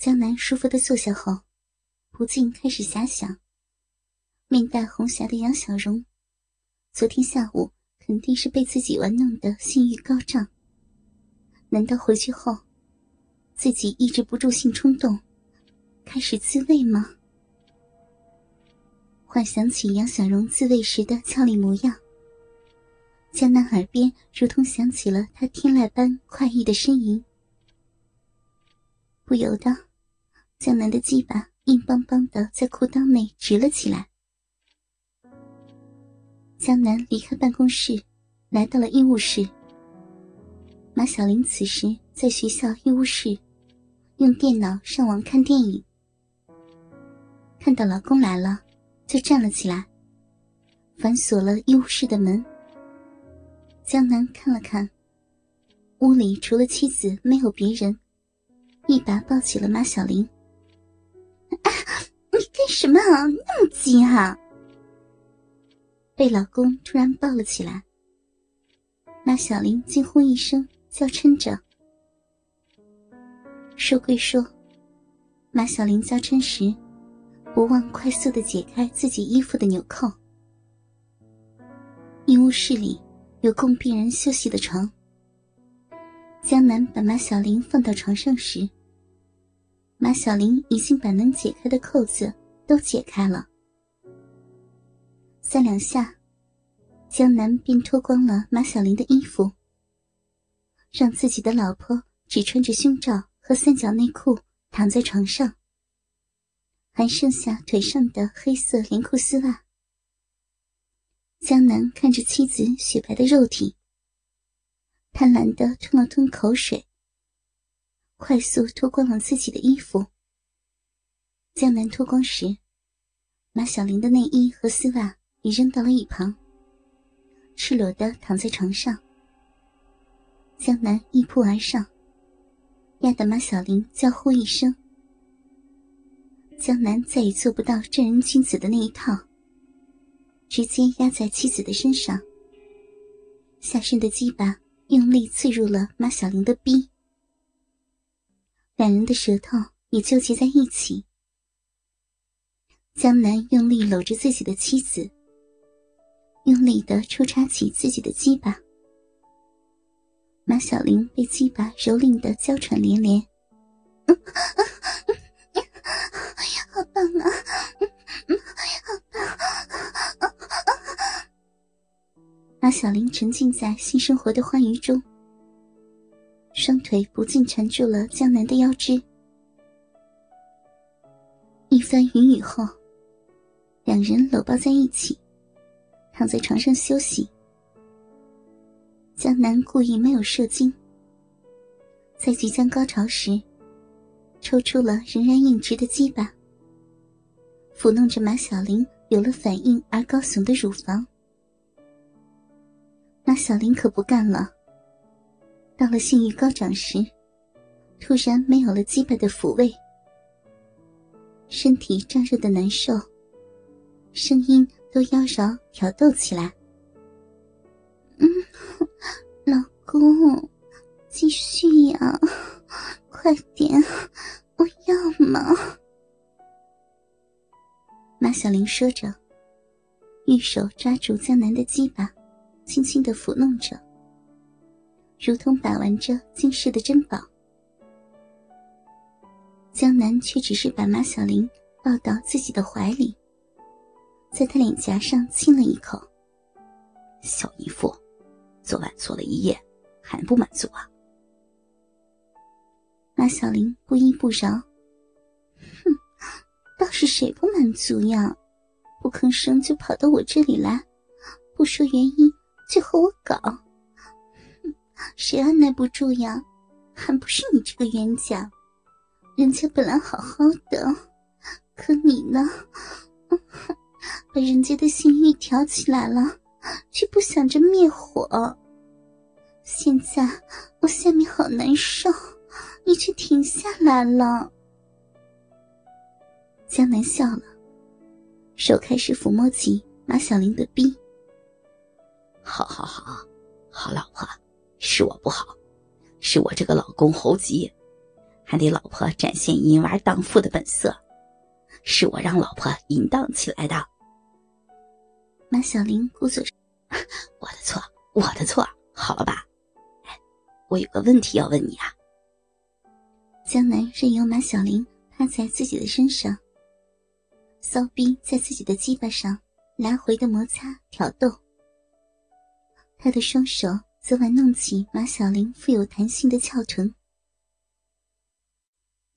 江南舒服的坐下后，不禁开始遐想：面带红霞的杨小荣，昨天下午肯定是被自己玩弄的性欲高涨。难道回去后，自己抑制不住性冲动，开始自慰吗？幻想起杨小荣自慰时的俏丽模样，江南耳边如同响起了他天籁般快意的呻吟，不由得。江南的鸡巴硬邦邦的在裤裆内直了起来。江南离开办公室，来到了医务室。马小玲此时在学校医务室，用电脑上网看电影。看到老公来了，就站了起来，反锁了医务室的门。江南看了看，屋里除了妻子没有别人，一把抱起了马小玲。你干什么啊？那么急啊！被老公突然抱了起来，马小玲惊呼一声，娇嗔着。说归说，马小玲娇嗔时，不忘快速的解开自己衣服的纽扣。医务室里有供病人休息的床。江南把马小玲放到床上时。马小玲已经把能解开的扣子都解开了，三两下，江南便脱光了马小玲的衣服，让自己的老婆只穿着胸罩和三角内裤躺在床上，还剩下腿上的黑色连裤丝袜。江南看着妻子雪白的肉体，贪婪的吞了吞口水。快速脱光了自己的衣服。江南脱光时，马小玲的内衣和丝袜已扔到了一旁，赤裸的躺在床上。江南一扑而上，压得马小玲娇呼一声。江南再也做不到正人君子的那一套，直接压在妻子的身上，下身的鸡巴用力刺入了马小玲的逼。两人的舌头也纠结在一起。江南用力搂着自己的妻子，用力的抽插起自己的鸡巴。马小玲被鸡巴蹂躏的娇喘连连。哎呀，好棒啊！马小玲沉浸在性生活的欢愉中。双腿不禁缠住了江南的腰肢。一番云雨后，两人搂抱在一起，躺在床上休息。江南故意没有射精，在即将高潮时，抽出了仍然硬直的鸡巴，抚弄着马小玲有了反应而高耸的乳房。马小玲可不干了。到了性欲高涨时，突然没有了基本的抚慰，身体胀热的难受，声音都妖娆挑逗起来。嗯，老公，继续呀，快点，我要嘛！马小玲说着，玉手抓住江南的鸡巴，轻轻的抚弄着。如同把玩着惊世的珍宝，江南却只是把马小玲抱到自己的怀里，在她脸颊上亲了一口。小姨夫，昨晚做了一夜，还不满足啊？马小玲不依不饶，哼，倒是谁不满足呀？不吭声就跑到我这里来，不说原因就和我搞。谁按耐不住呀？还不是你这个冤家！人家本来好好的，可你呢，把人家的性欲挑起来了，却不想着灭火。现在我下面好难受，你却停下来了。江南笑了，手开始抚摸起马小玲的臂。好好好，好老婆。是我不好，是我这个老公猴急，还得老婆展现淫娃荡妇的本色，是我让老婆淫荡起来的。马小玲故作，我的错，我的错，好了吧？哎，我有个问题要问你啊。江南任由马小玲趴在自己的身上，骚逼在自己的鸡巴上来回的摩擦挑逗，他的双手则玩弄起马小玲富有弹性的翘臀。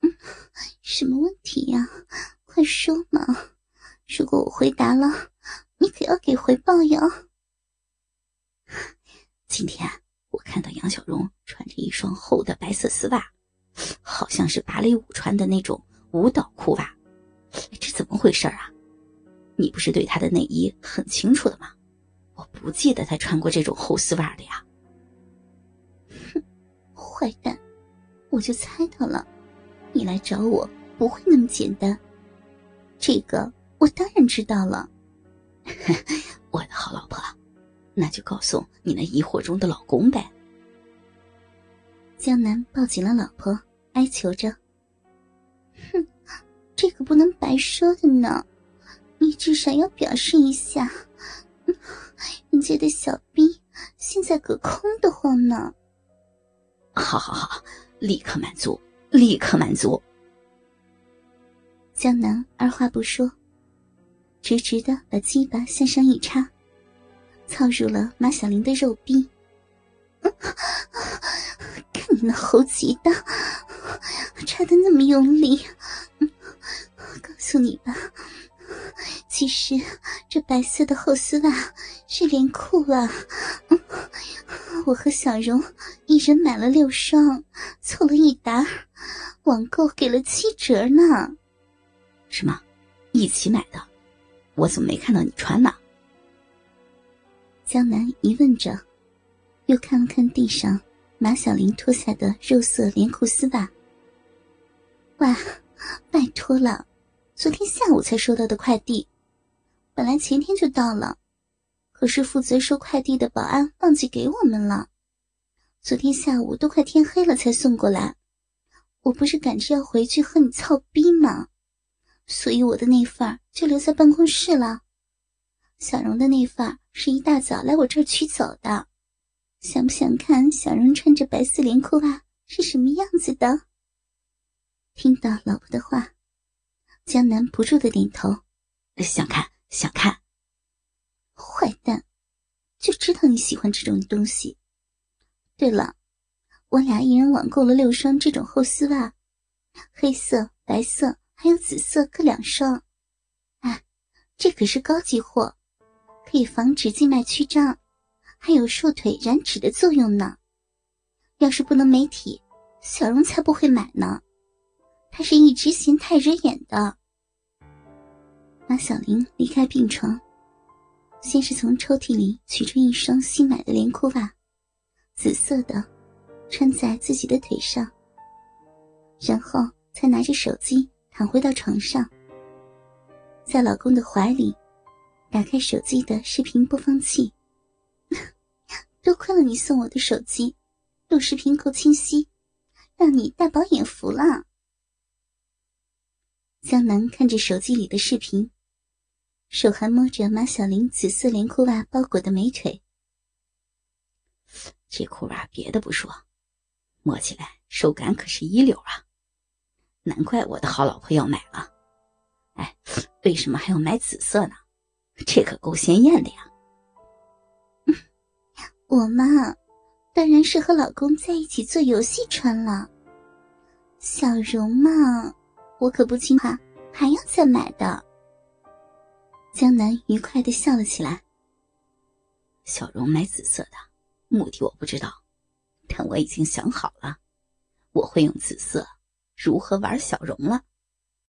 嗯，什么问题呀？快说嘛！如果我回答了，你可要给回报哟。今天我看到杨小荣穿着一双厚的白色丝袜。好像是芭蕾舞穿的那种舞蹈裤袜，这怎么回事啊？你不是对他的内衣很清楚的吗？我不记得他穿过这种厚丝袜的呀。坏蛋，我就猜到了，你来找我不会那么简单。这个我当然知道了。我的好老婆，那就告诉你那疑惑中的老公呗。江南抱紧了老婆，哀求着：“哼，这个不能白说的呢，你至少要表示一下。人家的小兵现在可空的慌呢。”“好好好，立刻满足，立刻满足。”江南二话不说，直直的把鸡巴向上一插，操入了马小玲的肉壁。看你那猴急的，插的那么用力，告诉你吧，其实这白色的厚丝袜是连裤啊。我和小荣一人买了六双，凑了一沓，网购给了七折呢。什么？一起买的？我怎么没看到你穿呢？江南疑问着。又看了看地上马小玲脱下的肉色连裤丝袜，哇，拜托了，昨天下午才收到的快递，本来前天就到了，可是负责收快递的保安忘记给我们了，昨天下午都快天黑了才送过来，我不是赶着要回去和你操逼吗？所以我的那份就留在办公室了，小荣的那份是一大早来我这儿取走的。想不想看小荣穿着白丝连裤袜是什么样子的？听到老婆的话，江南不住的点头，想看，想看。坏蛋，就知道你喜欢这种东西。对了，我俩一人网购了六双这种厚丝袜，黑色、白色还有紫色各两双。哎，这可是高级货，可以防止静脉曲张。还有瘦腿燃脂的作用呢。要是不能美体，小荣才不会买呢。他是一直嫌太惹眼的。马小玲离开病床，先是从抽屉里取出一双新买的连裤袜，紫色的，穿在自己的腿上。然后才拿着手机躺回到床上，在老公的怀里，打开手机的视频播放器。多亏了你送我的手机，录视频够清晰，让你大饱眼福了。江南看着手机里的视频，手还摸着马小玲紫色连裤袜包裹的美腿。这裤袜别的不说，摸起来手感可是一流啊！难怪我的好老婆要买了。哎，为什么还要买紫色呢？这可够鲜艳的呀！我嘛，当然是和老公在一起做游戏穿了。小荣嘛，我可不听话，还要再买的。江南愉快的笑了起来。小荣买紫色的目的我不知道，但我已经想好了，我会用紫色如何玩小荣了。